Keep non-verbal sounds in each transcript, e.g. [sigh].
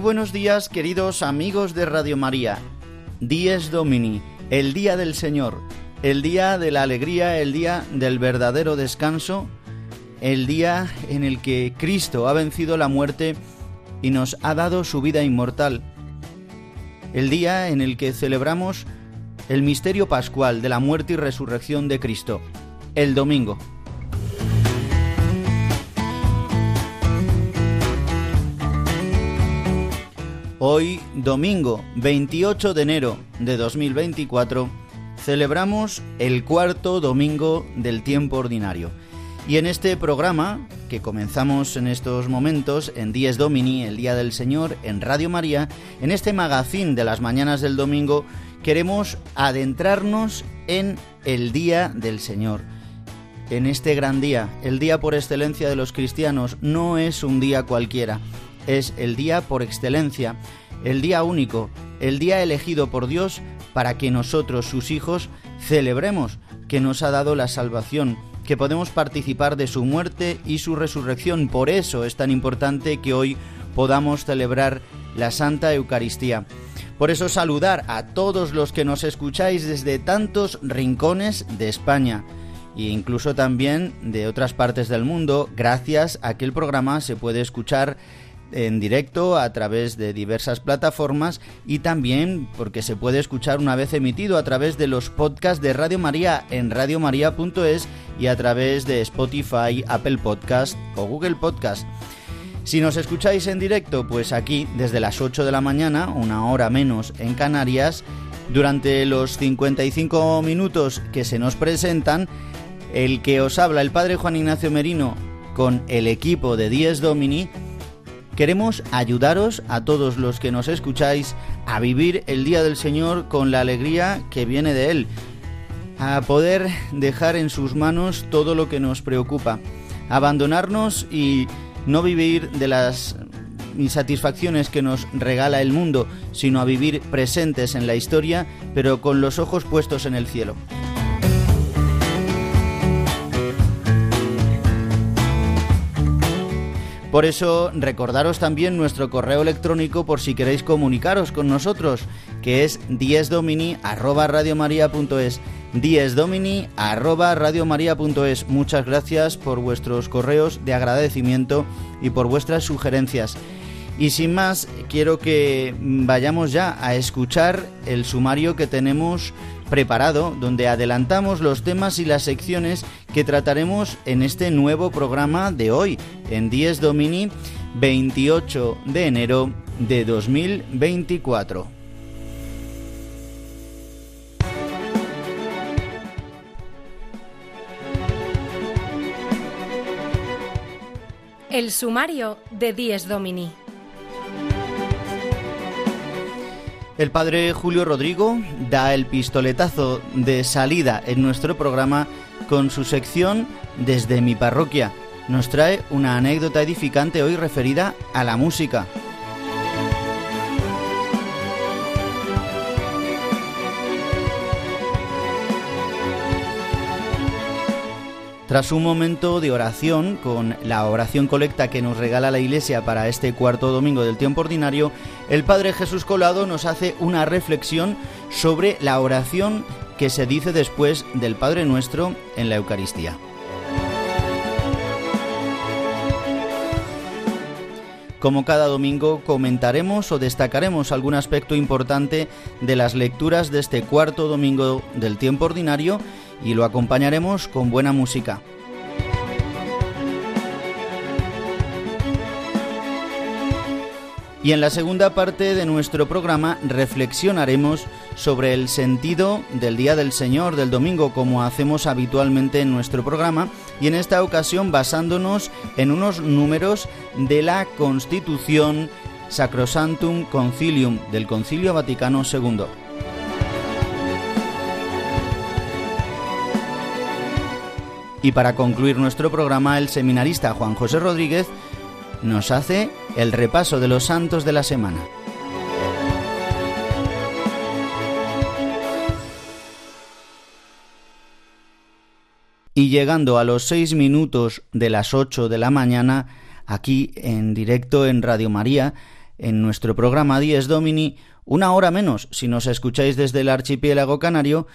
Buenos días, queridos amigos de Radio María. Dies Domini, el día del Señor, el día de la alegría, el día del verdadero descanso, el día en el que Cristo ha vencido la muerte y nos ha dado su vida inmortal, el día en el que celebramos el misterio pascual de la muerte y resurrección de Cristo, el domingo. Hoy, domingo 28 de enero de 2024, celebramos el cuarto domingo del tiempo ordinario. Y en este programa, que comenzamos en estos momentos, en Dies Domini, el Día del Señor, en Radio María, en este magazín de las mañanas del domingo, queremos adentrarnos en el Día del Señor. En este gran día, el día por excelencia de los cristianos, no es un día cualquiera es el día por excelencia, el día único, el día elegido por Dios para que nosotros, sus hijos, celebremos que nos ha dado la salvación, que podemos participar de su muerte y su resurrección. Por eso es tan importante que hoy podamos celebrar la Santa Eucaristía. Por eso saludar a todos los que nos escucháis desde tantos rincones de España e incluso también de otras partes del mundo, gracias a que el programa se puede escuchar en directo a través de diversas plataformas y también porque se puede escuchar una vez emitido a través de los podcasts de Radio María en radiomaria.es y a través de Spotify, Apple Podcast o Google Podcast. Si nos escucháis en directo, pues aquí desde las 8 de la mañana, una hora menos en Canarias, durante los 55 minutos que se nos presentan, el que os habla el Padre Juan Ignacio Merino con el equipo de Dies Domini, Queremos ayudaros a todos los que nos escucháis a vivir el Día del Señor con la alegría que viene de Él, a poder dejar en sus manos todo lo que nos preocupa, abandonarnos y no vivir de las insatisfacciones que nos regala el mundo, sino a vivir presentes en la historia, pero con los ojos puestos en el cielo. Por eso recordaros también nuestro correo electrónico por si queréis comunicaros con nosotros, que es diesdomini@radiomaria.es. diesdomini@radiomaria.es. Muchas gracias por vuestros correos de agradecimiento y por vuestras sugerencias. Y sin más, quiero que vayamos ya a escuchar el sumario que tenemos preparado, donde adelantamos los temas y las secciones que trataremos en este nuevo programa de hoy, en 10 Domini, 28 de enero de 2024. El sumario de 10 Domini. El padre Julio Rodrigo da el pistoletazo de salida en nuestro programa con su sección Desde mi parroquia. Nos trae una anécdota edificante hoy referida a la música. Tras un momento de oración, con la oración colecta que nos regala la Iglesia para este cuarto domingo del tiempo ordinario, el Padre Jesús Colado nos hace una reflexión sobre la oración que se dice después del Padre Nuestro en la Eucaristía. Como cada domingo comentaremos o destacaremos algún aspecto importante de las lecturas de este cuarto domingo del tiempo ordinario y lo acompañaremos con buena música. Y en la segunda parte de nuestro programa reflexionaremos sobre el sentido del Día del Señor del domingo como hacemos habitualmente en nuestro programa y en esta ocasión basándonos en unos números de la Constitución Sacrosantum Concilium del Concilio Vaticano II. Y para concluir nuestro programa, el seminarista Juan José Rodríguez nos hace el repaso de los santos de la semana. Y llegando a los seis minutos de las ocho de la mañana, aquí en directo en Radio María, en nuestro programa Dies Domini, una hora menos si nos escucháis desde el archipiélago canario,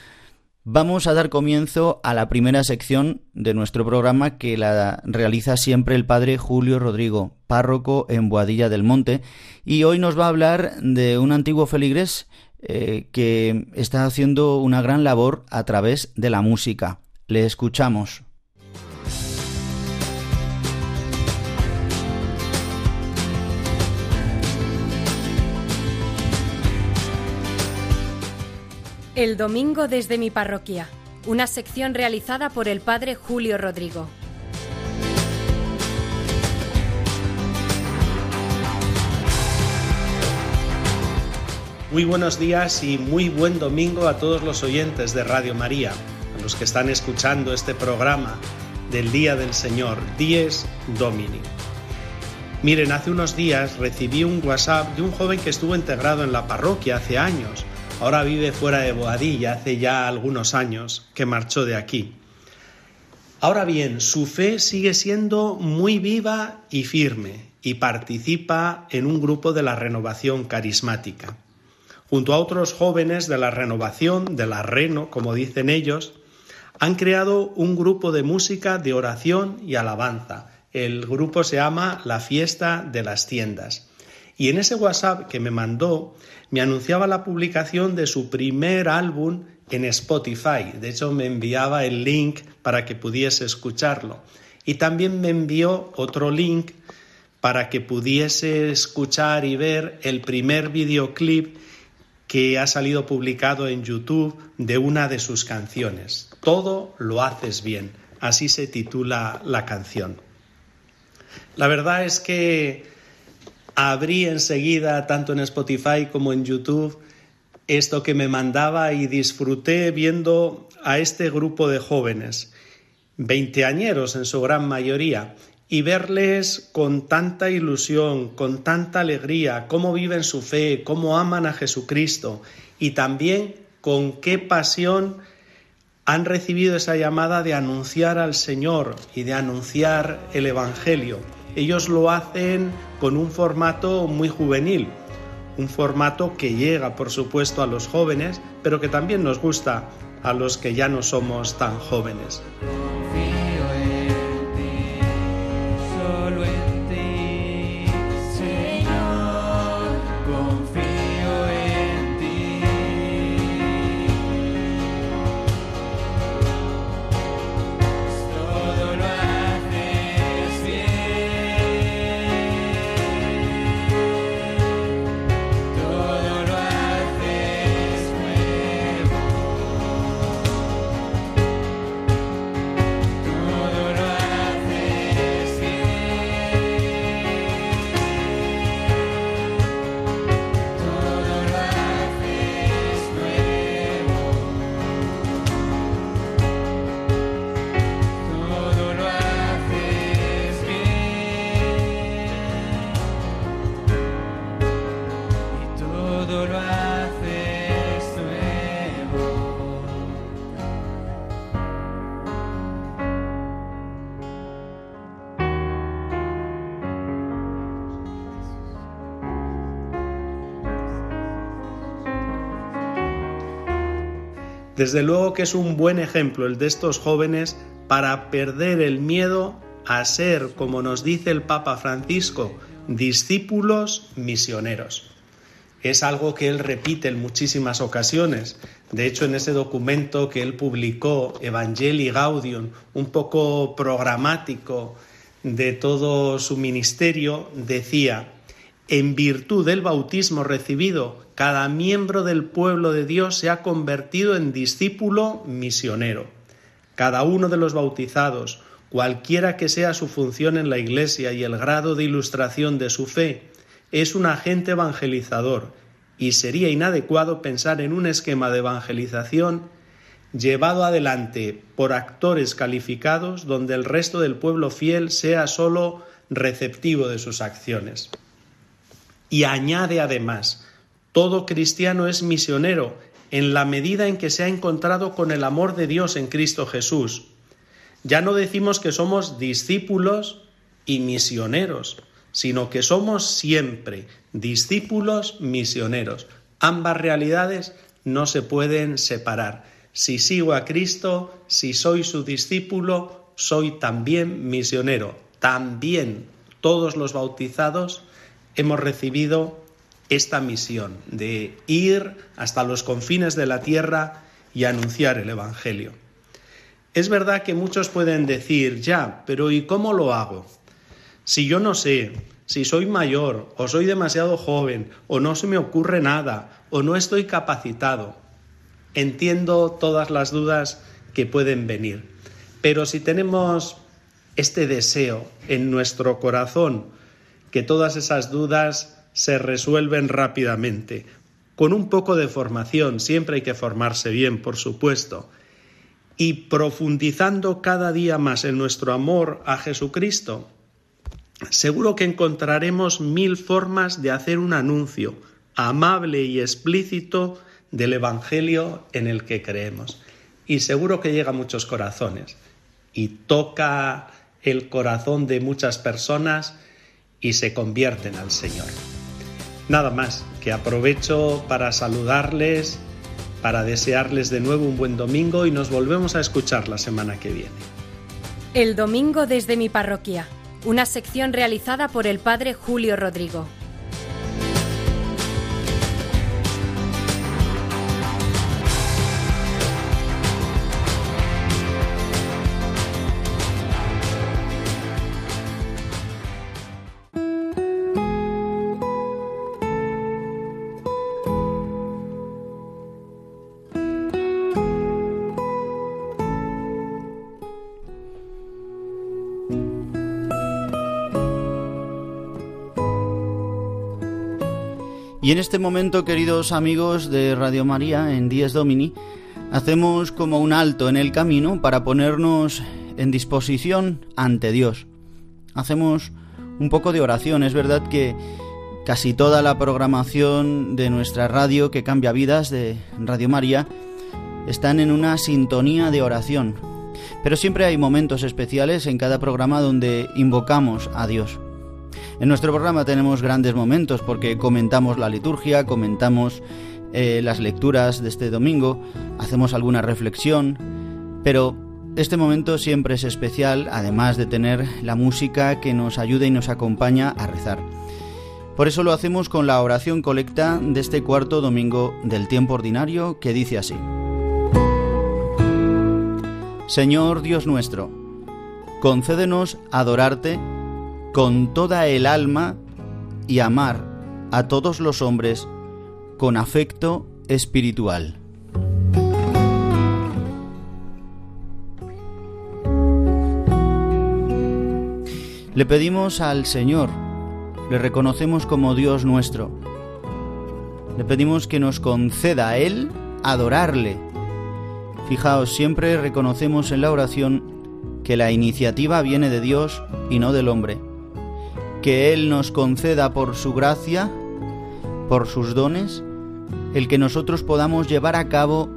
Vamos a dar comienzo a la primera sección de nuestro programa que la realiza siempre el padre Julio Rodrigo, párroco en Boadilla del Monte, y hoy nos va a hablar de un antiguo feligres eh, que está haciendo una gran labor a través de la música. Le escuchamos. El domingo desde mi parroquia, una sección realizada por el padre Julio Rodrigo. Muy buenos días y muy buen domingo a todos los oyentes de Radio María, a los que están escuchando este programa del Día del Señor, Dies Domini. Miren, hace unos días recibí un WhatsApp de un joven que estuvo integrado en la parroquia hace años Ahora vive fuera de Boadilla, hace ya algunos años que marchó de aquí. Ahora bien, su fe sigue siendo muy viva y firme y participa en un grupo de la renovación carismática. Junto a otros jóvenes de la renovación, de la reno, como dicen ellos, han creado un grupo de música de oración y alabanza. El grupo se llama La Fiesta de las Tiendas. Y en ese WhatsApp que me mandó me anunciaba la publicación de su primer álbum en Spotify. De hecho, me enviaba el link para que pudiese escucharlo. Y también me envió otro link para que pudiese escuchar y ver el primer videoclip que ha salido publicado en YouTube de una de sus canciones. Todo lo haces bien. Así se titula la canción. La verdad es que abrí enseguida, tanto en Spotify como en YouTube, esto que me mandaba y disfruté viendo a este grupo de jóvenes, veinteañeros en su gran mayoría, y verles con tanta ilusión, con tanta alegría, cómo viven su fe, cómo aman a Jesucristo y también con qué pasión han recibido esa llamada de anunciar al Señor y de anunciar el Evangelio. Ellos lo hacen con un formato muy juvenil, un formato que llega, por supuesto, a los jóvenes, pero que también nos gusta a los que ya no somos tan jóvenes. Desde luego que es un buen ejemplo el de estos jóvenes para perder el miedo a ser, como nos dice el Papa Francisco, discípulos misioneros. Es algo que él repite en muchísimas ocasiones. De hecho, en ese documento que él publicó, Evangelii Gaudium, un poco programático de todo su ministerio, decía, en virtud del bautismo recibido, cada miembro del pueblo de Dios se ha convertido en discípulo misionero. Cada uno de los bautizados, cualquiera que sea su función en la Iglesia y el grado de ilustración de su fe, es un agente evangelizador y sería inadecuado pensar en un esquema de evangelización llevado adelante por actores calificados donde el resto del pueblo fiel sea sólo receptivo de sus acciones. Y añade además, todo cristiano es misionero en la medida en que se ha encontrado con el amor de Dios en Cristo Jesús. Ya no decimos que somos discípulos y misioneros, sino que somos siempre discípulos misioneros. Ambas realidades no se pueden separar. Si sigo a Cristo, si soy su discípulo, soy también misionero. También todos los bautizados hemos recibido esta misión de ir hasta los confines de la tierra y anunciar el Evangelio. Es verdad que muchos pueden decir, ya, pero ¿y cómo lo hago? Si yo no sé, si soy mayor, o soy demasiado joven, o no se me ocurre nada, o no estoy capacitado. Entiendo todas las dudas que pueden venir, pero si tenemos este deseo en nuestro corazón, que todas esas dudas se resuelven rápidamente. Con un poco de formación, siempre hay que formarse bien, por supuesto, y profundizando cada día más en nuestro amor a Jesucristo, seguro que encontraremos mil formas de hacer un anuncio amable y explícito del Evangelio en el que creemos. Y seguro que llega a muchos corazones y toca el corazón de muchas personas y se convierten al Señor. Nada más, que aprovecho para saludarles, para desearles de nuevo un buen domingo y nos volvemos a escuchar la semana que viene. El domingo desde mi parroquia, una sección realizada por el Padre Julio Rodrigo. Y en este momento, queridos amigos de Radio María, en Dies Domini, hacemos como un alto en el camino para ponernos en disposición ante Dios. Hacemos un poco de oración. Es verdad que casi toda la programación de nuestra radio que cambia vidas de Radio María están en una sintonía de oración. Pero siempre hay momentos especiales en cada programa donde invocamos a Dios. En nuestro programa tenemos grandes momentos porque comentamos la liturgia, comentamos eh, las lecturas de este domingo, hacemos alguna reflexión, pero este momento siempre es especial, además de tener la música que nos ayuda y nos acompaña a rezar. Por eso lo hacemos con la oración colecta de este cuarto domingo del tiempo ordinario que dice así. Señor Dios nuestro, concédenos adorarte con toda el alma y amar a todos los hombres con afecto espiritual. Le pedimos al Señor, le reconocemos como Dios nuestro, le pedimos que nos conceda a Él adorarle. Fijaos, siempre reconocemos en la oración que la iniciativa viene de Dios y no del hombre que Él nos conceda por su gracia, por sus dones, el que nosotros podamos llevar a cabo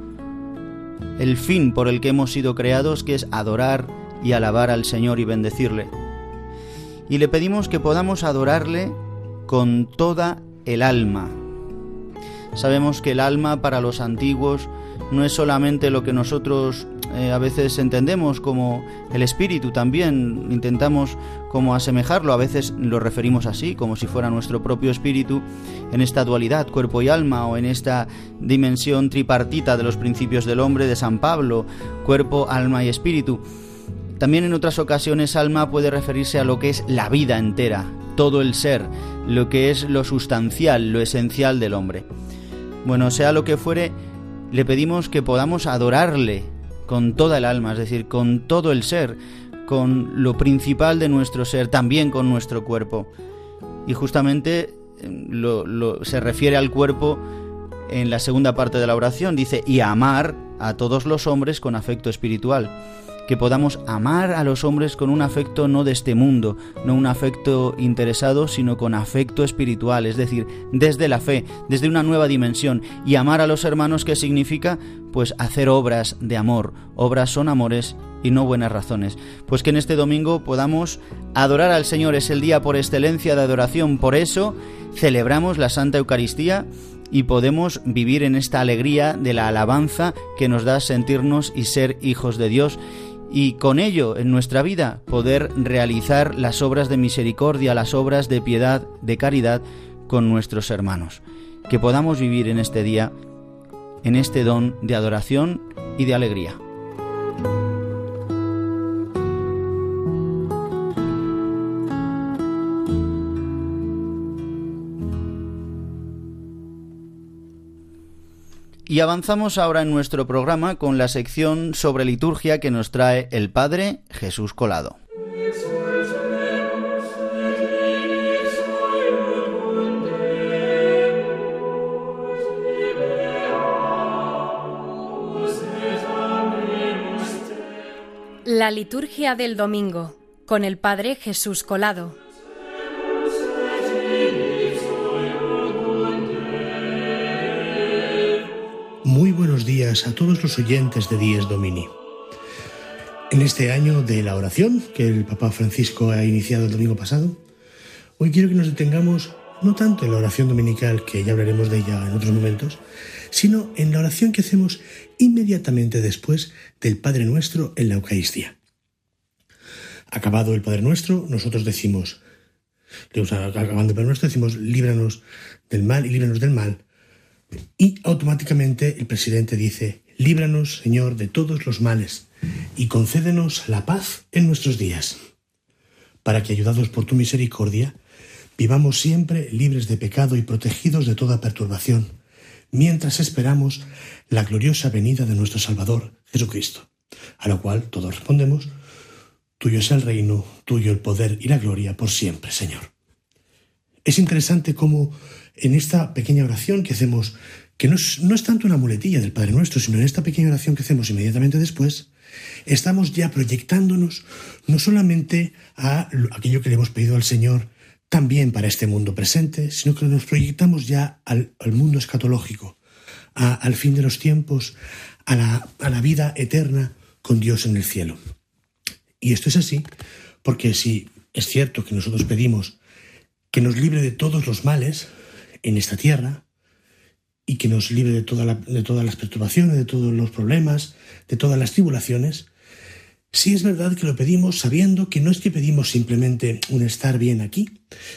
el fin por el que hemos sido creados, que es adorar y alabar al Señor y bendecirle. Y le pedimos que podamos adorarle con toda el alma. Sabemos que el alma para los antiguos no es solamente lo que nosotros eh, a veces entendemos como el espíritu también, intentamos como asemejarlo, a veces lo referimos así, como si fuera nuestro propio espíritu, en esta dualidad, cuerpo y alma, o en esta dimensión tripartita de los principios del hombre de San Pablo, cuerpo, alma y espíritu. También en otras ocasiones alma puede referirse a lo que es la vida entera, todo el ser, lo que es lo sustancial, lo esencial del hombre. Bueno, sea lo que fuere, le pedimos que podamos adorarle con toda el alma, es decir, con todo el ser, con lo principal de nuestro ser, también con nuestro cuerpo. Y justamente lo, se refiere al cuerpo en la segunda parte de la oración, dice, y amar a todos los hombres con afecto espiritual que podamos amar a los hombres con un afecto no de este mundo, no un afecto interesado, sino con afecto espiritual, es decir, desde la fe, desde una nueva dimensión. Y amar a los hermanos, ¿qué significa? Pues hacer obras de amor. Obras son amores y no buenas razones. Pues que en este domingo podamos adorar al Señor, es el día por excelencia de adoración, por eso celebramos la Santa Eucaristía y podemos vivir en esta alegría de la alabanza que nos da sentirnos y ser hijos de Dios y con ello en nuestra vida poder realizar las obras de misericordia, las obras de piedad, de caridad con nuestros hermanos. Que podamos vivir en este día, en este don de adoración y de alegría. Y avanzamos ahora en nuestro programa con la sección sobre liturgia que nos trae el Padre Jesús Colado. La liturgia del domingo con el Padre Jesús Colado. A todos los oyentes de Dies Domini. En este año de la oración que el Papa Francisco ha iniciado el domingo pasado, hoy quiero que nos detengamos no tanto en la oración dominical, que ya hablaremos de ella en otros momentos, sino en la oración que hacemos inmediatamente después del Padre Nuestro en la Eucaristía. Acabado el Padre Nuestro, nosotros decimos, acabando el Padre Nuestro, decimos, líbranos del mal y líbranos del mal, y automáticamente el presidente dice, líbranos, Señor, de todos los males y concédenos la paz en nuestros días, para que, ayudados por tu misericordia, vivamos siempre libres de pecado y protegidos de toda perturbación, mientras esperamos la gloriosa venida de nuestro Salvador, Jesucristo, a lo cual todos respondemos, Tuyo es el reino, tuyo el poder y la gloria por siempre, Señor. Es interesante cómo en esta pequeña oración que hacemos, que no es, tanto una muletilla del Padre Nuestro, sino en esta pequeña oración que hacemos inmediatamente después, estamos ya proyectándonos no solamente a aquello que le hemos pedido al Señor también para este mundo presente, sino que nos proyectamos ya al, mundo escatológico, al fin de los tiempos, a la, a la vida eterna con Dios en el cielo. Y esto es así porque si es cierto que nosotros pedimos que nos libre de todos los males, en esta tierra y que nos libre de, toda de todas las perturbaciones, de todos los problemas, de todas las tribulaciones, sí es verdad que lo pedimos sabiendo que no es que pedimos simplemente un estar bien aquí,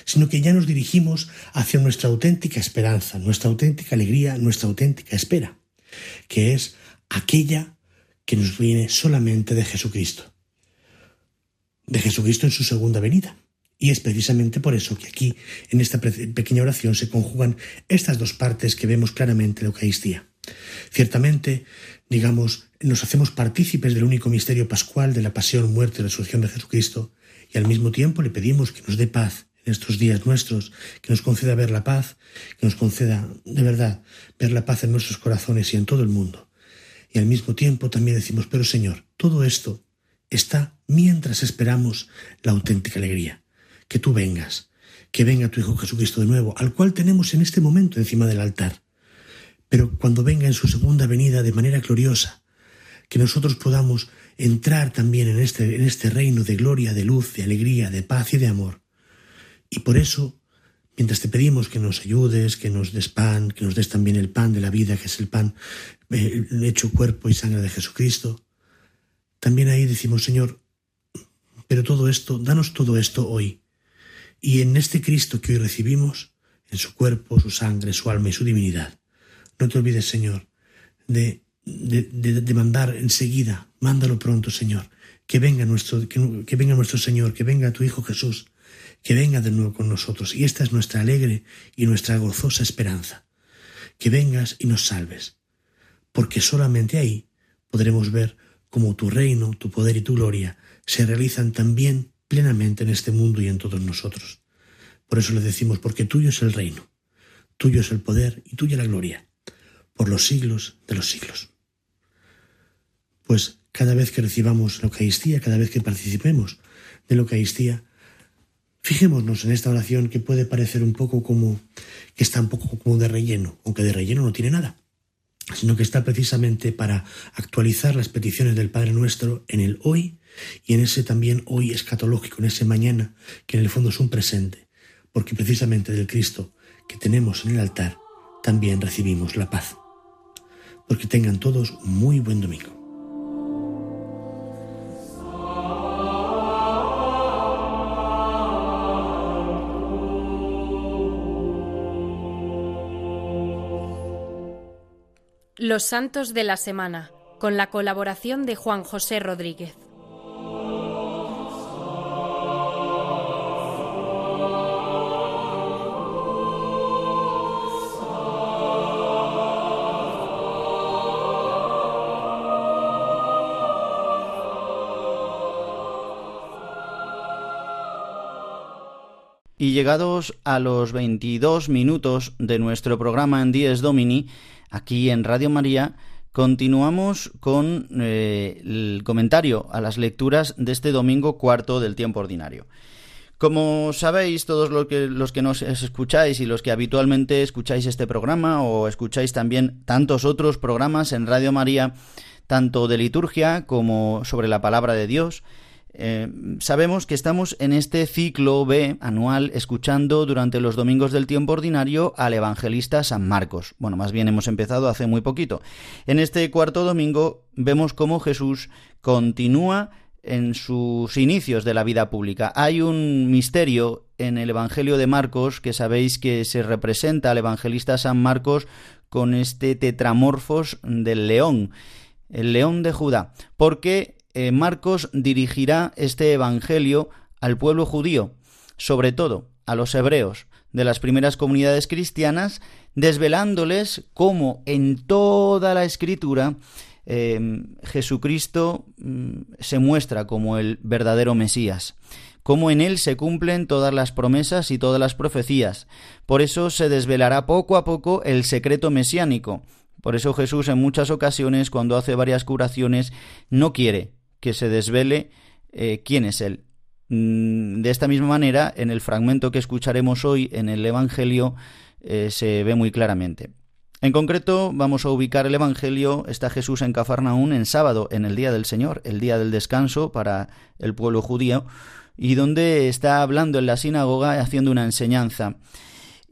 sino que ya nos dirigimos hacia nuestra auténtica esperanza, nuestra auténtica alegría, nuestra auténtica espera, que es aquella que nos viene solamente de Jesucristo, de Jesucristo en su segunda venida. Y es precisamente por eso que aquí, en esta pequeña oración, se conjugan estas dos partes que vemos claramente en la Eucaristía. Ciertamente, digamos, nos hacemos partícipes del único misterio pascual de la pasión, muerte y resurrección de Jesucristo, y al mismo tiempo le pedimos que nos dé paz en estos días nuestros, que nos conceda ver la paz, que nos conceda de verdad ver la paz en nuestros corazones y en todo el mundo. Y al mismo tiempo también decimos, pero Señor, todo esto está mientras esperamos la auténtica alegría que tú vengas, que venga tu Hijo Jesucristo de nuevo, al cual tenemos en este momento encima del altar. Pero cuando venga en su segunda venida de manera gloriosa, que nosotros podamos entrar también en este, en este reino de gloria, de luz, de alegría, de paz y de amor. Y por eso, mientras te pedimos que nos ayudes, que nos des pan, que nos des también el pan de la vida, que es el pan eh, hecho cuerpo y sangre de Jesucristo, también ahí decimos, Señor, pero todo esto, danos todo esto hoy. Y en este Cristo que hoy recibimos, en su cuerpo, su sangre, su alma y su divinidad, no te olvides, Señor, de, de, mandar enseguida, mándalo pronto, Señor, que venga, nuestro, que venga nuestro Señor, que venga tu Hijo Jesús, que venga de nuevo con nosotros. Y esta es nuestra alegre y nuestra gozosa esperanza. Que vengas y nos salves, porque solamente ahí podremos ver cómo tu reino, tu poder y tu gloria se realizan también plenamente en este mundo y en todos nosotros. Por eso le decimos, porque tuyo es el reino, tuyo es el poder y tuya la gloria, por los siglos de los siglos. Pues cada vez que recibamos la Eucaristía, cada vez que participemos de la Eucaristía, Fijémonos en esta oración que puede parecer un poco como que está un poco como de relleno, aunque de relleno no tiene nada, sino que está precisamente para actualizar las peticiones del Padre Nuestro en el hoy y en ese también hoy escatológico, en ese mañana, que en el fondo es un presente, porque precisamente del Cristo que tenemos en el altar también recibimos la paz. Porque tengan todos muy buen domingo. Los Santos de la Semana, con la colaboración de Juan José Rodríguez. Y llegados a los 22 minutos de nuestro programa en Dies Domini, aquí en Radio María, continuamos con eh, el comentario a las lecturas de este domingo cuarto del tiempo ordinario. Como sabéis, todos los que, los que nos escucháis y los que habitualmente escucháis este programa o escucháis también tantos otros programas en Radio María, tanto de liturgia como sobre la palabra de Dios, eh, sabemos que estamos en este ciclo B anual escuchando durante los domingos del tiempo ordinario al evangelista San Marcos. Bueno, más bien hemos empezado hace muy poquito. En este cuarto domingo vemos cómo Jesús continúa en sus inicios de la vida pública. Hay un misterio en el Evangelio de Marcos que sabéis que se representa al evangelista San Marcos con este tetramorfos del león, el león de Judá, porque eh, Marcos dirigirá este Evangelio al pueblo judío, sobre todo a los hebreos de las primeras comunidades cristianas, desvelándoles cómo en toda la escritura em, Jesucristo mm, se muestra como el verdadero Mesías, cómo en él se cumplen todas las promesas y todas las profecías. Por eso se desvelará poco a poco el secreto mesiánico. Por eso Jesús en muchas ocasiones, cuando hace varias curaciones, no quiere que se desvele eh, quién es Él. Mm, de esta misma manera, en el fragmento que escucharemos hoy en el Evangelio eh, se ve muy claramente. En concreto, vamos a ubicar el Evangelio, está Jesús en Cafarnaún en sábado, en el día del Señor, el día del descanso para el pueblo judío, y donde está hablando en la sinagoga haciendo una enseñanza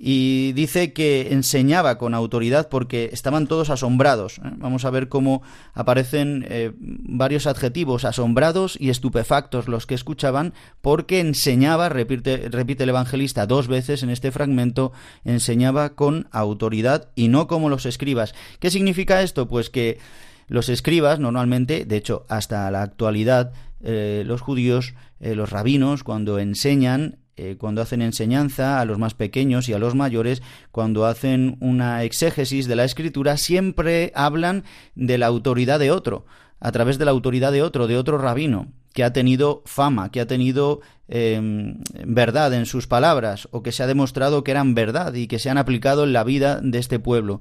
y dice que enseñaba con autoridad porque estaban todos asombrados. ¿eh? Vamos a ver cómo aparecen eh, varios adjetivos, asombrados y estupefactos los que escuchaban, porque enseñaba, repite, repite el evangelista dos veces en este fragmento, enseñaba con autoridad y no como los escribas. ¿Qué significa esto? Pues que los escribas normalmente, de hecho hasta la actualidad, eh, los judíos, los rabinos, cuando enseñan, eh, cuando hacen enseñanza a los más pequeños y a los mayores, cuando hacen una exégesis de la escritura, siempre hablan de la autoridad de otro, a través de la autoridad de otro, de otro rabino, que ha tenido fama, que ha tenido em, verdad en sus palabras, o que se ha demostrado que eran verdad y que se han aplicado en la vida de este pueblo.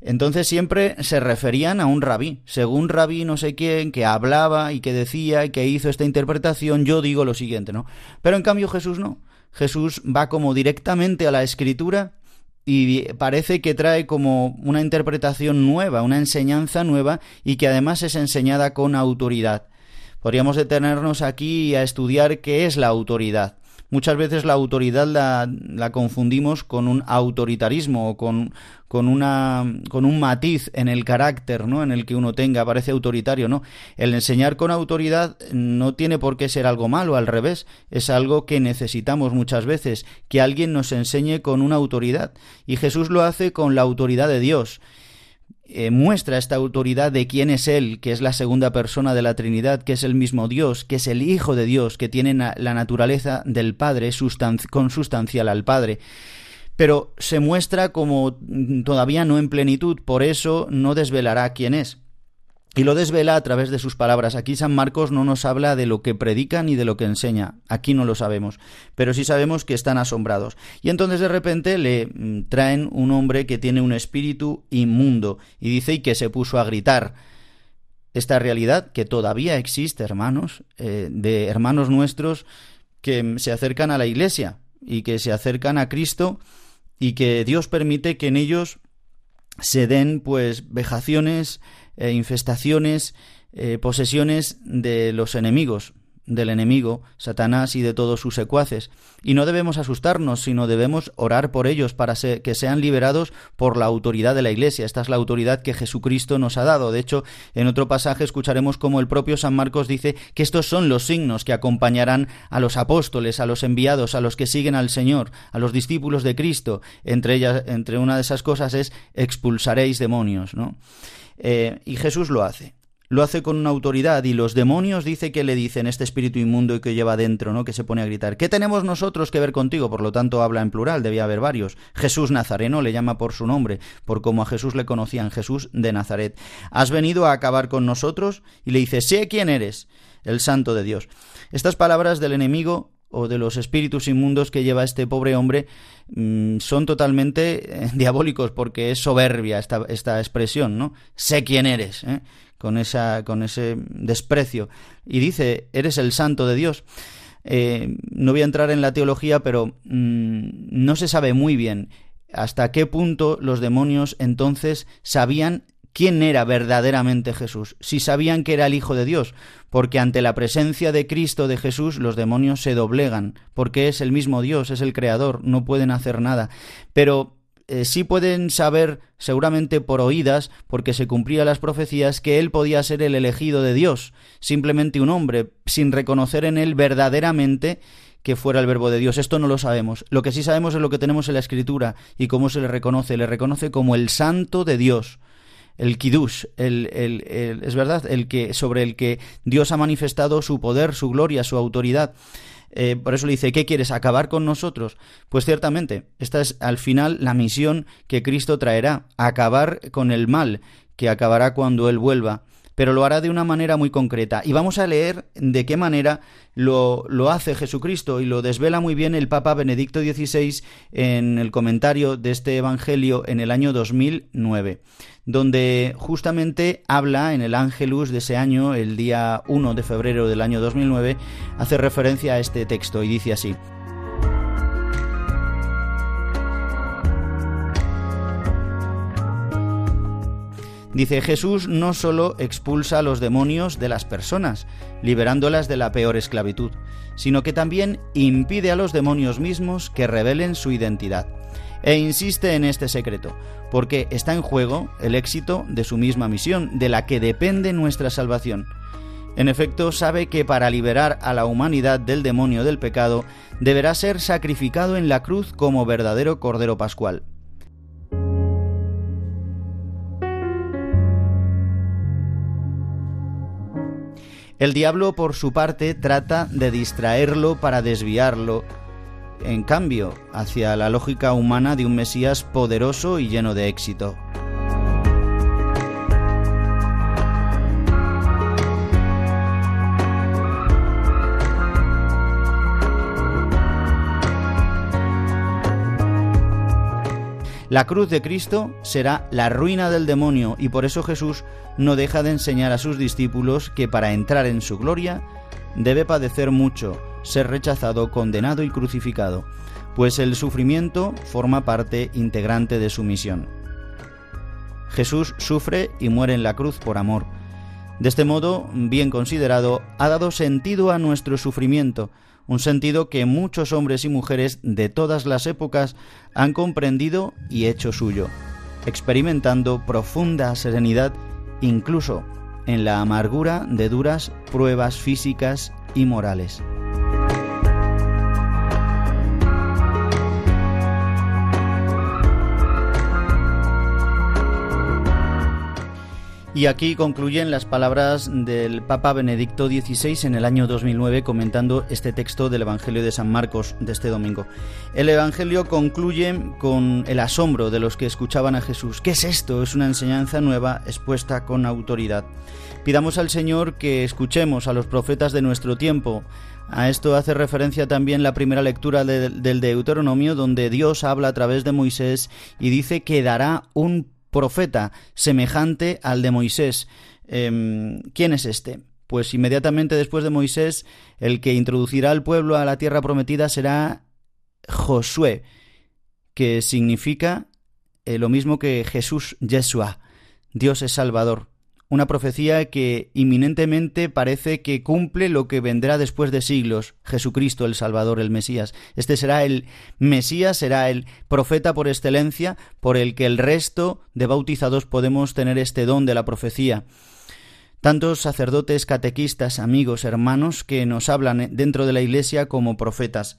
Entonces siempre se referían a un rabí. Según rabí no sé quién, que hablaba y que decía y que hizo esta interpretación, yo digo lo siguiente, ¿no? Pero en cambio Jesús no. Jesús va como directamente a la escritura y parece que trae como una interpretación nueva, una enseñanza nueva y que además es enseñada con autoridad. Podríamos detenernos aquí a estudiar qué es la autoridad. Muchas veces la autoridad la, confundimos con un autoritarismo o con, con, una, con un matiz en el carácter ¿no? en el que uno tenga, parece autoritario. ¿no? El enseñar con autoridad no tiene por qué ser algo malo, al revés, es algo que necesitamos muchas veces, que alguien nos enseñe con una autoridad. Y Jesús lo hace con la autoridad de Dios. Eh, muestra esta autoridad de quién es Él, que es la segunda persona de la Trinidad, que es el mismo Dios, que es el Hijo de Dios, que tiene la naturaleza del Padre, consustancial al Padre. Pero se muestra como todavía no en plenitud, por eso no desvelará quién es y lo desvela a través de sus palabras. Aquí San Marcos no nos habla de lo que predica ni de lo que enseña. Aquí no lo sabemos, pero sí sabemos que están asombrados. Y entonces de repente le mm, traen un hombre que tiene un espíritu inmundo y dice y que se puso a gritar. Esta realidad que todavía existe, hermanos, eh, de hermanos nuestros que se acercan a la iglesia y que se acercan a Cristo y que Dios permite que en ellos se den pues vejaciones, eh, infestaciones, eh, posesiones de los enemigos, del enemigo, Satanás y de todos sus secuaces. Y no debemos asustarnos, sino debemos orar por ellos para que sean liberados por la autoridad de la Iglesia. Esta es la autoridad que Jesucristo nos ha dado. De hecho, en otro pasaje escucharemos cómo el propio San Marcos dice que estos son los signos que acompañarán a los apóstoles, a los enviados, a los que siguen al Señor, a los discípulos de Cristo. Entre ellas, entre una de esas cosas es expulsaréis demonios, ¿no? Eh, y Jesús lo hace. Lo hace con una autoridad y los demonios dice que le dicen este espíritu inmundo y que lleva dentro, ¿no? Que se pone a gritar. ¿Qué tenemos nosotros que ver contigo? Por lo tanto habla en plural, debía haber varios. Jesús Nazareno le llama por su nombre, por como a Jesús le conocían, Jesús de Nazaret. ¿Has venido a acabar con nosotros? Y le dice, sé quién eres, el santo de Dios. Estas palabras del enemigo o de los espíritus inmundos que lleva este pobre hombre mm, son totalmente eh, [laughs] diabólicos porque es soberbia esta, esta expresión, ¿no? Sé quién eres, ¿eh? con, esa, con ese desprecio. Y dice, eres el santo de Dios. Eh, no voy a entrar en la teología, pero mm, no se sabe muy bien hasta qué punto los demonios entonces sabían quién era verdaderamente Jesús, si sabían que era el Hijo de Dios, porque ante la presencia de Cristo de Jesús los demonios se doblegan, porque es el mismo Dios, es el Creador, no pueden hacer nada. Pero eh, sí pueden saber, seguramente por oídas, porque se cumplían las profecías, que él podía ser el elegido de Dios, simplemente un hombre, sin reconocer en él verdaderamente que fuera el verbo de Dios. Esto no lo sabemos. Lo que sí sabemos es lo que tenemos en la Escritura y cómo se le reconoce. Le reconoce como el santo de Dios el Kiddush, el, el, es verdad, el que, sobre el que Dios ha manifestado su poder, su gloria, su autoridad. Eh, por eso le dice, ¿qué quieres? ¿Acabar con nosotros? Pues ciertamente, esta es al final la misión que Cristo traerá, acabar con el mal, que acabará cuando Él vuelva pero lo hará de una manera muy concreta. Y vamos a leer de qué manera lo, lo, hace Jesucristo y lo desvela muy bien el Papa Benedicto XVI en el comentario de este Evangelio en el año 2009 donde justamente habla en el Ángelus de ese año, el día 1 de febrero del año 2009, hace referencia a este texto y dice así. Dice Jesús no solo expulsa a los demonios de las personas, liberándolas de la peor esclavitud, sino que también impide a los demonios mismos que revelen su identidad e insiste en este secreto, porque está en juego el éxito de su misma misión, de la que depende nuestra salvación. En efecto, sabe que para liberar a la humanidad del demonio del pecado, deberá ser sacrificado en la cruz como verdadero Cordero Pascual. El diablo, por su parte, trata de distraerlo para desviarlo en cambio, hacia la lógica humana de un Mesías poderoso y lleno de éxito. La cruz de Cristo será la ruina del demonio y por eso Jesús no deja de enseñar a sus discípulos que para entrar en su gloria debe padecer mucho, ser rechazado, condenado y crucificado, pues el sufrimiento forma parte integrante de su misión. Jesús sufre y muere en la cruz por amor. De este modo, bien considerado, ha dado sentido a nuestro sufrimiento, un sentido que muchos hombres y mujeres de todas las épocas han comprendido y hecho suyo, experimentando profunda serenidad incluso en la amargura de duras pruebas físicas y morales. Y aquí concluyen las palabras del Papa Benedicto XVI en el año 2009 comentando este texto del Evangelio de San Marcos de este domingo. El Evangelio concluye con el asombro de los que escuchaban a Jesús. ¿Qué es esto? Es una enseñanza nueva expuesta con autoridad. Pidamos al Señor que escuchemos a los profetas de nuestro tiempo. A esto hace referencia también la primera lectura del Deuteronomio, donde Dios habla a través de Moisés y dice que dará un profeta semejante al de Moisés. Em, ¿Quién es este? Pues inmediatamente después de Moisés, el que introducirá al pueblo a la tierra prometida será Josué, que significa eh, lo mismo que Jesús Yeshua, Dios es Salvador una profecía que inminentemente parece que cumple lo que vendrá después de siglos, Jesucristo el Salvador, el Mesías. Este será el Mesías, será el profeta por excelencia, por el que el resto de bautizados podemos tener este don de la profecía. Tantos sacerdotes, catequistas, amigos, hermanos que nos hablan dentro de la Iglesia como profetas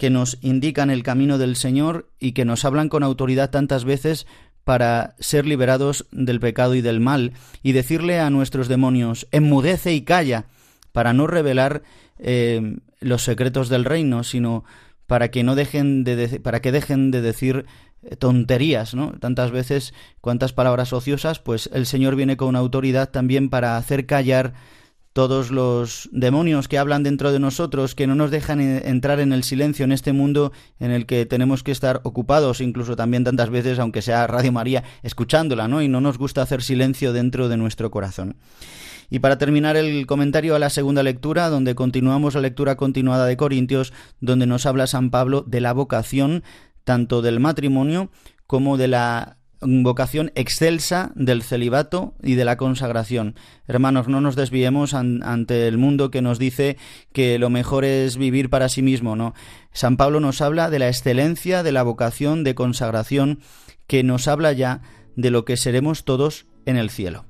que nos indican el camino del Señor y que nos hablan con autoridad tantas veces para ser liberados del pecado y del mal, y decirle a nuestros demonios, enmudece y calla, para no revelar eh, los secretos del reino, sino para que no dejen de, para que dejen de decir eh, tonterías, ¿no? Tantas veces, cuantas palabras ociosas, pues el Señor viene con autoridad también para hacer callar todos los demonios que hablan dentro de nosotros, que no nos dejan entrar en el silencio en este mundo en el que tenemos que estar ocupados, incluso también tantas veces, aunque sea Radio María, escuchándola, ¿no? Y no nos gusta hacer silencio dentro de nuestro corazón. Y para terminar el comentario a la segunda lectura, donde continuamos la lectura continuada de Corintios, donde nos habla San Pablo de la vocación tanto del matrimonio como de la vocación excelsa del celibato y de la consagración. Hermanos, no nos desviemos ante el mundo que nos dice que lo mejor es vivir para sí mismo, ¿no? San Pablo nos habla de la excelencia de la vocación de consagración que nos habla ya de lo que seremos todos en el cielo.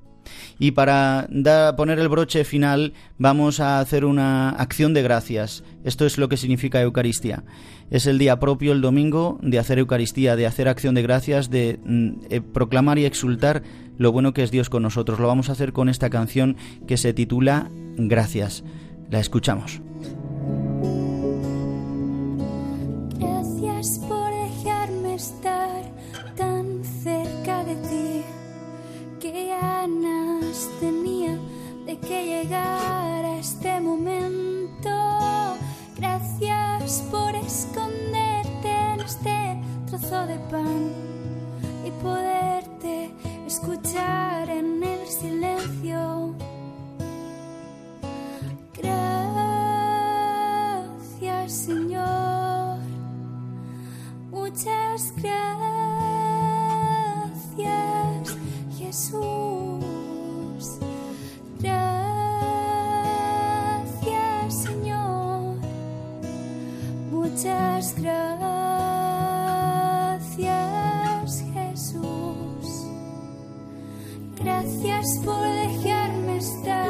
Y para poner el broche final vamos a hacer una acción de gracias. Esto es lo que significa Eucaristía. Es el día propio, el domingo, de hacer Eucaristía, de hacer acción de gracias, de mm, eh, proclamar y exultar lo bueno que es Dios con nosotros. Lo vamos a hacer con esta canción que se titula Gracias. La escuchamos. Gracias por ganas tenía de que llegara este momento. Gracias por esconderte en este trozo de pan y poderte escuchar en el silencio. Gracias Señor, muchas gracias Jesús. Muchas gracias Jesús. Gracias por dejarme estar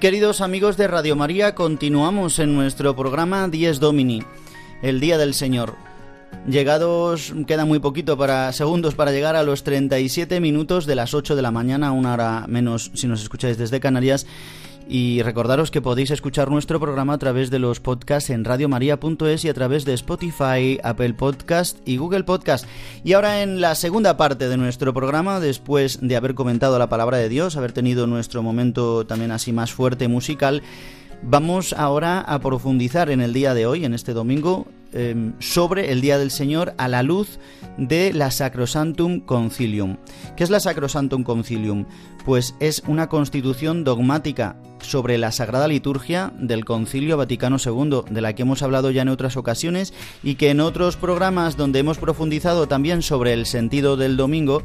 Queridos amigos de Radio María, continuamos en nuestro programa Dies Domini, el Día del Señor. Llegados, queda muy poquito para segundos para llegar a los 37 minutos de las 8 de la mañana, una hora menos si nos escucháis desde Canarias. Y recordaros que podéis escuchar nuestro programa a través de los podcasts en radiomaria.es y a través de Spotify, Apple Podcast y Google Podcast. Y ahora en la segunda parte de nuestro programa, después de haber comentado la palabra de Dios, haber tenido nuestro momento también así más fuerte musical, vamos ahora a profundizar en el día de hoy, en este domingo, eh, sobre el Día del Señor a la luz de la Sacrosantum Concilium. ¿Qué es la Sacrosantum Concilium? Pues es una constitución dogmática sobre la Sagrada Liturgia del Concilio Vaticano II, de la que hemos hablado ya en otras ocasiones y que en otros programas donde hemos profundizado también sobre el sentido del domingo,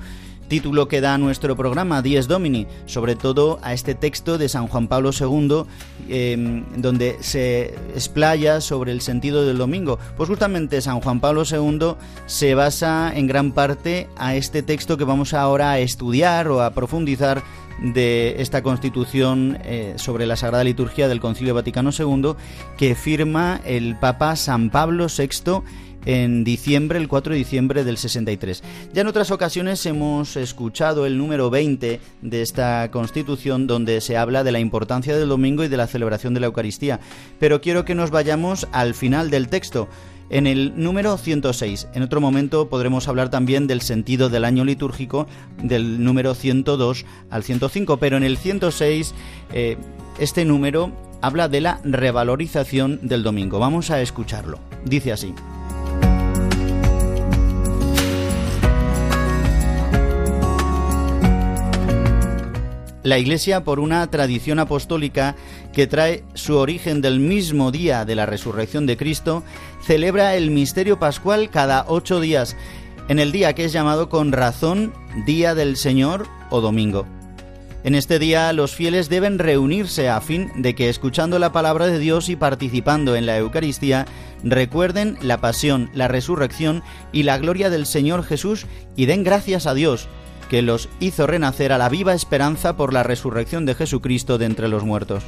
título que da nuestro programa, Dies Domini, sobre todo a este texto de San Juan Pablo II, eh, donde se explaya sobre el sentido del domingo. Pues justamente San Juan Pablo II se basa en gran parte a este texto que vamos ahora a estudiar o a profundizar de esta constitución eh, sobre la Sagrada Liturgia del Concilio Vaticano II que firma el Papa San Pablo VI en diciembre, el 4 de diciembre del 63. Ya en otras ocasiones hemos escuchado el número 20 de esta constitución donde se habla de la importancia del domingo y de la celebración de la Eucaristía, pero quiero que nos vayamos al final del texto. En el número 106, en otro momento podremos hablar también del sentido del año litúrgico del número 102 al 105, pero en el 106 eh, este número habla de la revalorización del domingo. Vamos a escucharlo. Dice así. La Iglesia, por una tradición apostólica que trae su origen del mismo día de la resurrección de Cristo, celebra el misterio pascual cada ocho días, en el día que es llamado con razón Día del Señor o Domingo. En este día los fieles deben reunirse a fin de que, escuchando la palabra de Dios y participando en la Eucaristía, recuerden la pasión, la resurrección y la gloria del Señor Jesús y den gracias a Dios, que los hizo renacer a la viva esperanza por la resurrección de Jesucristo de entre los muertos.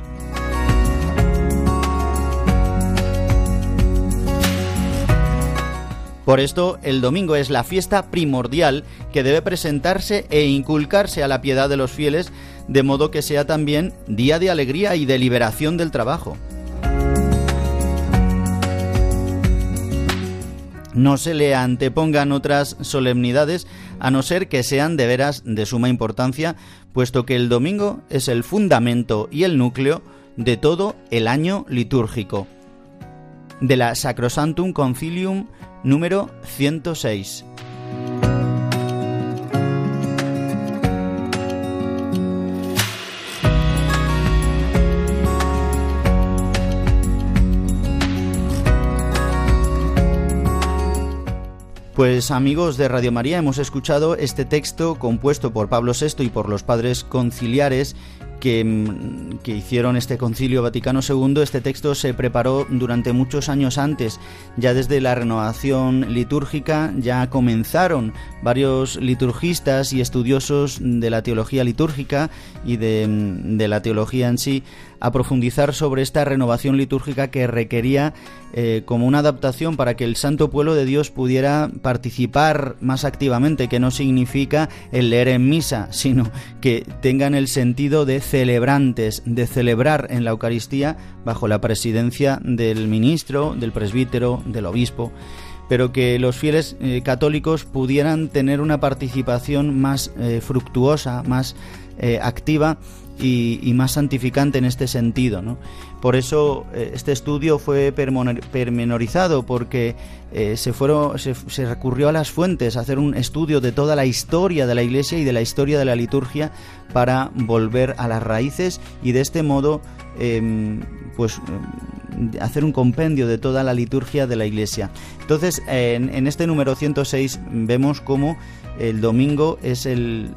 Por esto, el domingo es la fiesta primordial que debe presentarse e inculcarse a la piedad de los fieles, de modo que sea también día de alegría y de liberación del trabajo. No se le antepongan otras solemnidades, a no ser que sean de veras de suma importancia, puesto que el domingo es el fundamento y el núcleo de todo el año litúrgico. De la Sacrosantum Concilium número 106. Pues amigos de Radio María, hemos escuchado este texto compuesto por Pablo VI y por los padres conciliares que, que, hicieron este concilio Vaticano II, este texto se preparó durante muchos años antes, ya desde la renovación litúrgica, ya comenzaron varios liturgistas y estudiosos de la teología litúrgica y de, de la teología en sí a profundizar sobre esta renovación litúrgica que requería eh, como una adaptación para que el santo pueblo de Dios pudiera participar más activamente, que no significa el leer en misa, sino que tengan el sentido de celebrantes, de celebrar en la Eucaristía bajo la presidencia del ministro, del presbítero, del obispo. pero que los fieles eh, católicos pudieran tener una participación más eh, fructuosa, más eh, activa y, más santificante en este sentido. ¿no? Por eso este estudio fue permenorizado, porque se, fueron, se, recurrió a las fuentes, a hacer un estudio de toda la historia de la Iglesia y de la historia de la liturgia para volver a las raíces y de este modo em, pues hacer un compendio de toda la liturgia de la Iglesia. Entonces, en, este número 106 vemos cómo el domingo es el,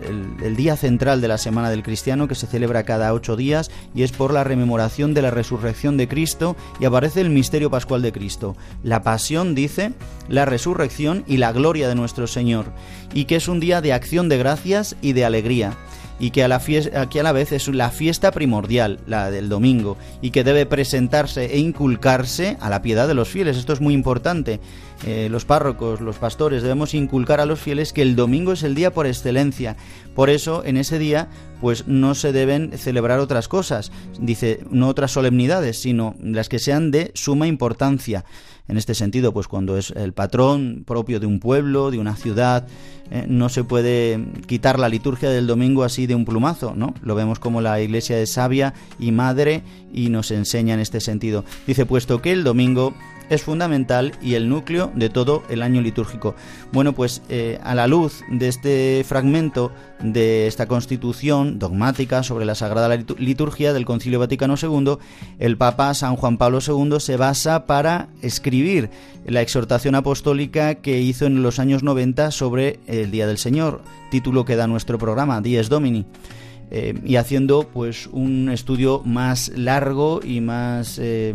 día central de la Semana del Cristiano que se celebra cada ocho días y es por la rememoración de la resurrección de Cristo y aparece el misterio pascual de Cristo. La pasión, dice, la resurrección y la gloria de nuestro Señor y que es un día de acción de gracias y de alegría y que a la, a la vez es la fiesta primordial, la del domingo, y que debe presentarse e inculcarse a la piedad de los fieles. Esto es muy importante. Eh, los párrocos, los pastores, debemos inculcar a los fieles que el domingo es el día por excelencia. Por eso, en ese día, pues no se deben celebrar otras cosas, dice, no otras solemnidades, sino las que sean de suma importancia en este sentido, pues cuando es el patrón propio de un pueblo, de una ciudad, eh, no se puede quitar la liturgia del domingo así de un plumazo, ¿no? Lo vemos como la iglesia es sabia y madre y nos enseña en este sentido. Dice, puesto que el domingo es fundamental y el núcleo de todo el año litúrgico. Bueno, pues eh, a la luz de este fragmento de esta constitución dogmática sobre la Sagrada Liturgia del Concilio Vaticano II, el Papa San Juan Pablo II se basa para escribir la exhortación apostólica que hizo en los años 90 sobre el Día del Señor, título que da nuestro programa, Dies Domini. Eh, y haciendo pues un estudio más largo y más, eh,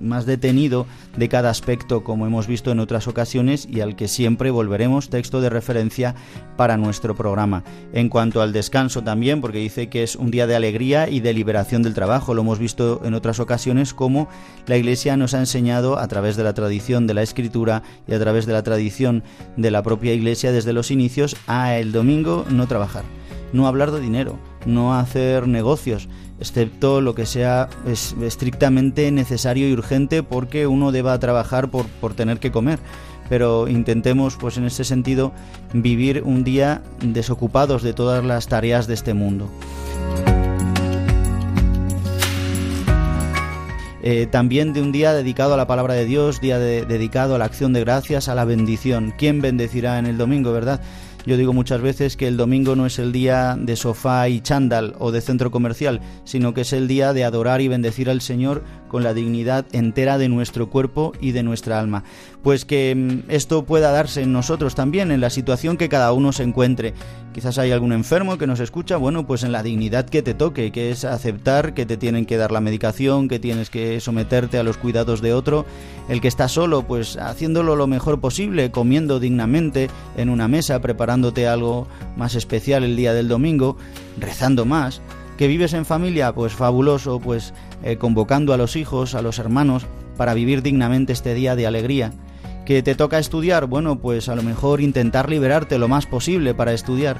más detenido de cada aspecto como hemos visto en otras ocasiones y al que siempre volveremos texto de referencia para nuestro programa. En cuanto al descanso también, porque dice que es un día de alegría y de liberación del trabajo, lo hemos visto en otras ocasiones como la Iglesia nos ha enseñado a través de la tradición de la escritura y a través de la tradición de la propia Iglesia desde los inicios a el domingo no trabajar no hablar de dinero, no hacer negocios, excepto lo que sea estrictamente necesario y urgente porque uno deba trabajar por, por tener que comer. Pero intentemos, pues en ese sentido, vivir un día desocupados de todas las tareas de este mundo. Eh, también de un día dedicado a la palabra de Dios, día dedicado a la acción de gracias, a la bendición. ¿Quién bendecirá en el domingo, verdad? Yo digo muchas veces que el domingo no es el día de sofá y chándal o de centro comercial, sino que es el día de adorar y bendecir al Señor con la dignidad entera de nuestro cuerpo y de nuestra alma. Pues que mm, esto pueda darse en nosotros también, en la situación que cada uno se encuentre. Quizás hay algún enfermo que nos escucha, bueno, pues en la dignidad que te toque, que es aceptar que te tienen que dar la medicación, que tienes que someterte a los cuidados de otro. El que está solo, pues haciéndolo lo mejor posible, comiendo dignamente en una mesa, preparando dándote algo más especial el día del domingo, rezando más. Que vives en familia, pues fabuloso, pues eh, convocando a los hijos, a los hermanos, para vivir dignamente este día de alegría. Que te toca estudiar, bueno, pues a lo mejor intentar liberarte lo más posible para estudiar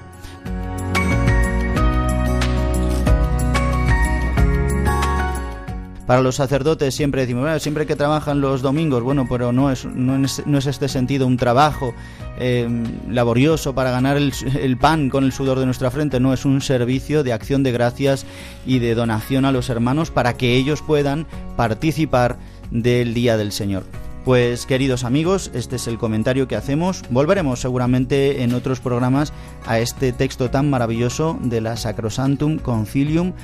Para los sacerdotes siempre decimos, bueno, siempre que trabajan los domingos, bueno, pero no es, no es, no es este sentido un trabajo eh, laborioso para ganar el, el, pan con el sudor de nuestra frente, no es un servicio de acción de gracias y de donación a los hermanos para que ellos puedan participar del Día del Señor. Pues queridos amigos, este es el comentario que hacemos. Volveremos seguramente en otros programas a este texto tan maravilloso de la Sacrosantum Concilium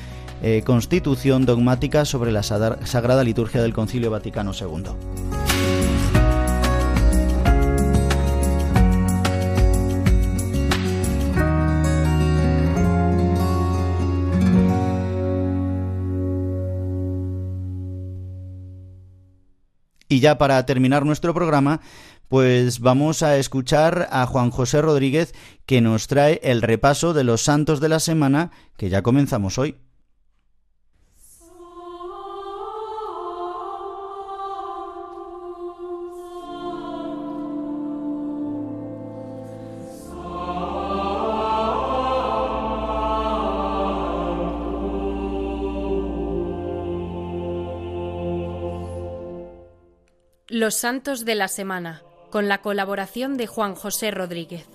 eh, constitución dogmática sobre la Sagrada Liturgia del Concilio Vaticano II. Y ya para terminar nuestro programa, pues vamos a escuchar a Juan José Rodríguez que nos trae el repaso de los santos de la semana que ya comenzamos hoy. Los santos de la semana. con la colaboración de Juan José Rodríguez.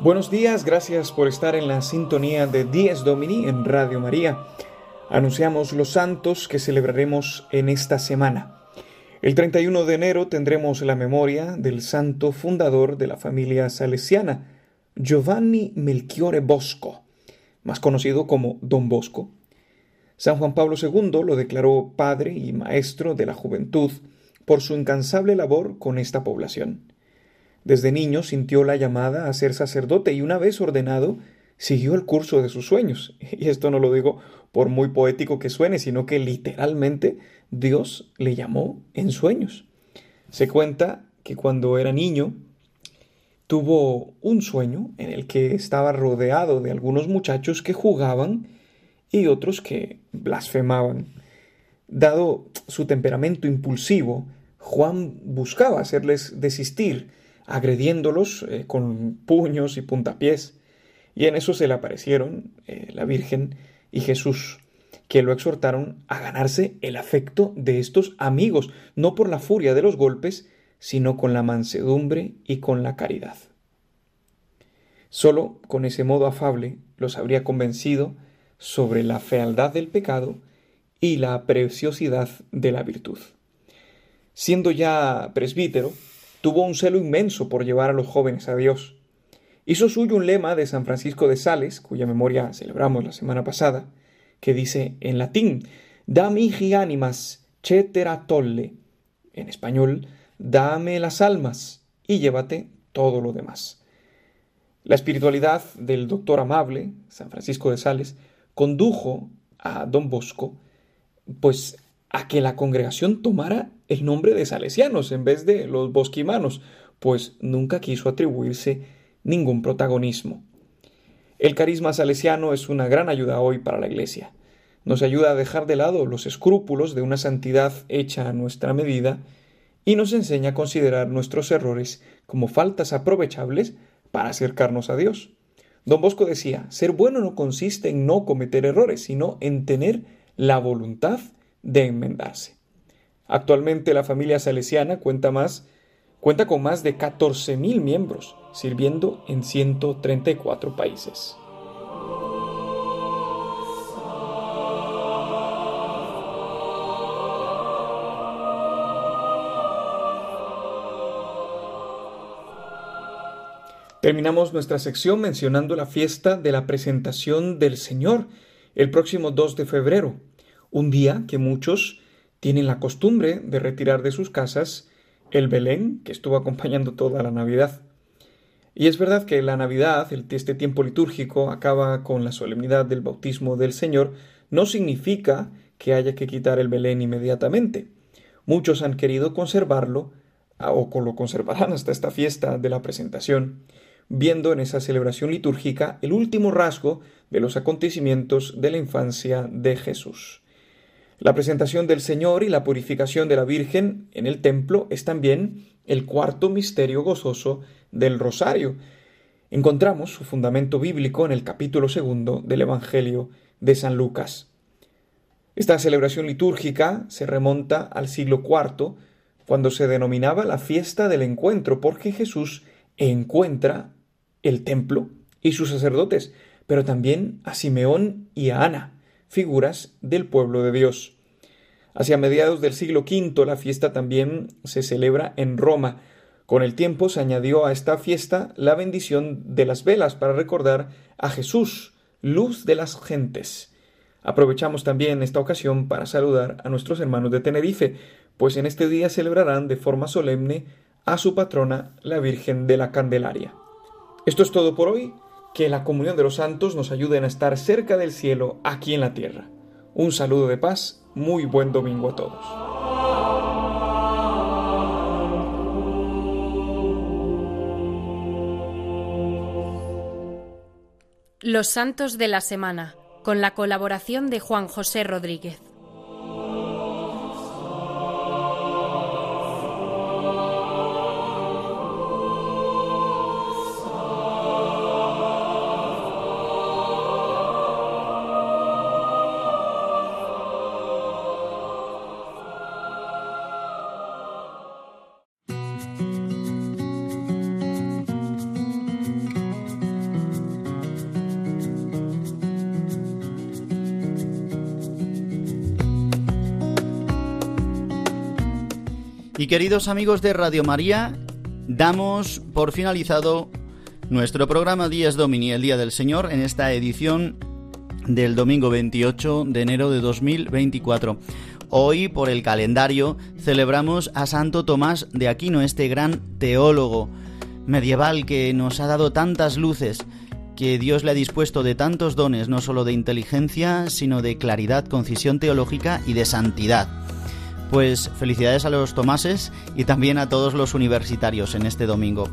Buenos días, gracias por estar en la sintonía de Dies Domini en Radio María. Anunciamos los santos que celebraremos en esta semana. El 31 de enero tendremos la memoria del santo fundador de la familia salesiana, Giovanni Melchiore Bosco, más conocido como Don Bosco. San Juan Pablo II lo declaró padre y maestro de la juventud por su incansable labor con esta población. Desde niño sintió la llamada a ser sacerdote y una vez ordenado, siguió el curso de sus sueños. [laughs] Y esto no lo digo por muy poético que suene, sino que literalmente Dios le llamó en sueños. Se cuenta que cuando era niño tuvo un sueño en el que estaba rodeado de algunos muchachos que jugaban y otros que blasfemaban. Dado su temperamento impulsivo, Juan buscaba hacerles desistir, agrediéndolos eh, con puños y puntapiés. Y en eso se le aparecieron eh, la Virgen y Jesús, que lo exhortaron a ganarse el afecto de estos amigos, no por la furia de los golpes, sino con la mansedumbre y con la caridad. Solo con ese modo afable los habría convencido sobre la fealdad del pecado y la preciosidad de la virtud. Siendo ya presbítero, tuvo un celo inmenso por llevar a los jóvenes a Dios. Hizo suyo un lema de San Francisco de Sales, cuya memoria celebramos la semana pasada, que dice en latín, da mihi animas, cetera tolle. En español, dame las almas y llévate todo lo demás. La espiritualidad del doctor amable, San Francisco de Sales, condujo a don Bosco, pues a que la congregación tomara el nombre de salesianos en vez de los bosquimanos, pues nunca quiso atribuirse ningún protagonismo. El carisma salesiano es una gran ayuda hoy para la Iglesia. Nos ayuda a dejar de lado los escrúpulos de una santidad hecha a nuestra medida y nos enseña a considerar nuestros errores como faltas aprovechables para acercarnos a Dios. Don Bosco decía, ser bueno no consiste en no cometer errores, sino en tener la voluntad de enmendarse. Actualmente la familia salesiana cuenta más cuenta con más de 14.000 miembros, sirviendo en 134 países. Terminamos nuestra sección mencionando la fiesta de la presentación del Señor el próximo 2 de febrero, un día que muchos tienen la costumbre de retirar de sus casas el Belén que estuvo acompañando toda la Navidad. Y es verdad que la Navidad, este tiempo litúrgico, acaba con la solemnidad del bautismo del Señor, no significa que haya que quitar el Belén inmediatamente. Muchos han querido conservarlo, o lo conservarán hasta esta fiesta de la presentación, viendo en esa celebración litúrgica el último rasgo de los acontecimientos de la infancia de Jesús. La presentación del Señor y la purificación de la Virgen en el templo es también el cuarto misterio gozoso del Rosario. Encontramos su fundamento bíblico en el capítulo segundo del Evangelio de San Lucas. Esta celebración litúrgica se remonta al siglo IV, cuando se denominaba la fiesta del encuentro, porque Jesús encuentra el templo y sus sacerdotes, pero también a Simeón y a Ana, figuras del pueblo de Dios. Hacia mediados del siglo V la fiesta también se celebra en Roma. Con el tiempo se añadió a esta fiesta la bendición de las velas para recordar a Jesús, luz de las gentes. Aprovechamos también esta ocasión para saludar a nuestros hermanos de Tenerife, pues en este día celebrarán de forma solemne a su patrona, la Virgen de la Candelaria. Esto es todo por hoy. Que la comunión de los santos nos ayude a estar cerca del cielo aquí en la tierra. Un saludo de paz, muy buen domingo a todos. Los Santos de la Semana, con la colaboración de Juan José Rodríguez. Queridos amigos de Radio María, damos por finalizado nuestro programa Días Domini, el Día del Señor, en esta edición del domingo 28 de enero de 2024. Hoy, por el calendario, celebramos a Santo Tomás de Aquino, este gran teólogo medieval que nos ha dado tantas luces, que Dios le ha dispuesto de tantos dones, no solo de inteligencia, sino de claridad, concisión teológica y de santidad. Pues felicidades a los Tomases y también a todos los universitarios en este domingo.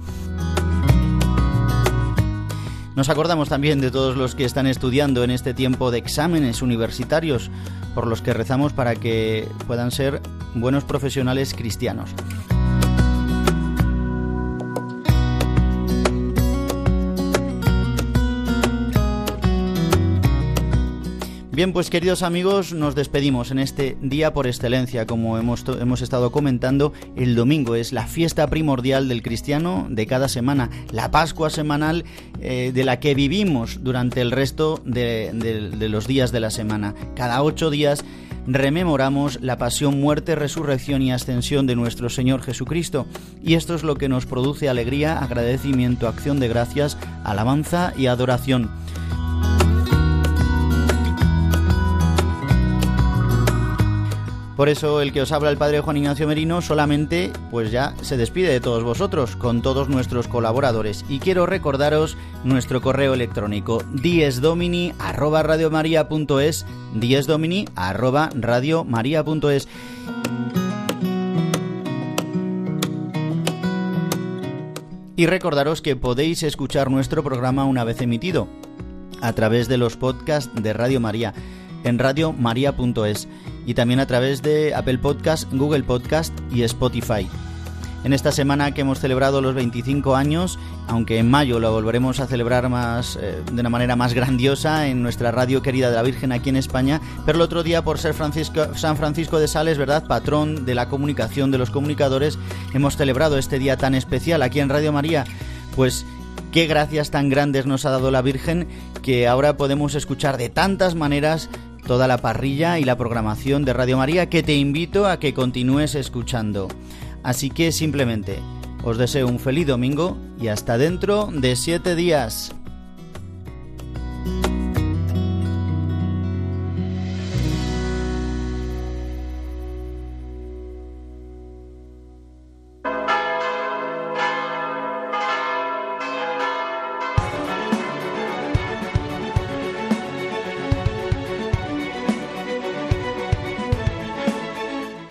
Nos acordamos también de todos los que están estudiando en este tiempo de exámenes universitarios, por los que rezamos para que puedan ser buenos profesionales cristianos. Bien, pues queridos amigos, nos despedimos en este día por excelencia, como hemos, hemos, estado comentando, el domingo es la fiesta primordial del cristiano de cada semana, la Pascua semanal eh, de la que vivimos durante el resto de, los días de la semana. Cada ocho días rememoramos la pasión, muerte, resurrección y ascensión de nuestro Señor Jesucristo, y esto es lo que nos produce alegría, agradecimiento, acción de gracias, alabanza y adoración. Por eso el que os habla el padre Juan Ignacio Merino solamente pues ya se despide de todos vosotros, con todos nuestros colaboradores. Y quiero recordaros nuestro correo electrónico diesdomini arroba Y recordaros que podéis escuchar nuestro programa una vez emitido a través de los podcasts de Radio María en radiomaria.es y también a través de Apple Podcast, Google Podcast y Spotify. En esta semana que hemos celebrado los 25 años, aunque en mayo lo volveremos a celebrar más eh, de una manera más grandiosa en nuestra radio querida de la Virgen aquí en España, pero el otro día por ser Francisco, San Francisco de Sales, ¿verdad? Patrón de la comunicación de los comunicadores, hemos celebrado este día tan especial aquí en Radio María. Pues qué gracias tan grandes nos ha dado la Virgen que ahora podemos escuchar de tantas maneras toda la parrilla y la programación de Radio María que te invito a que continúes escuchando. Así que simplemente os deseo un feliz domingo y hasta dentro de siete días.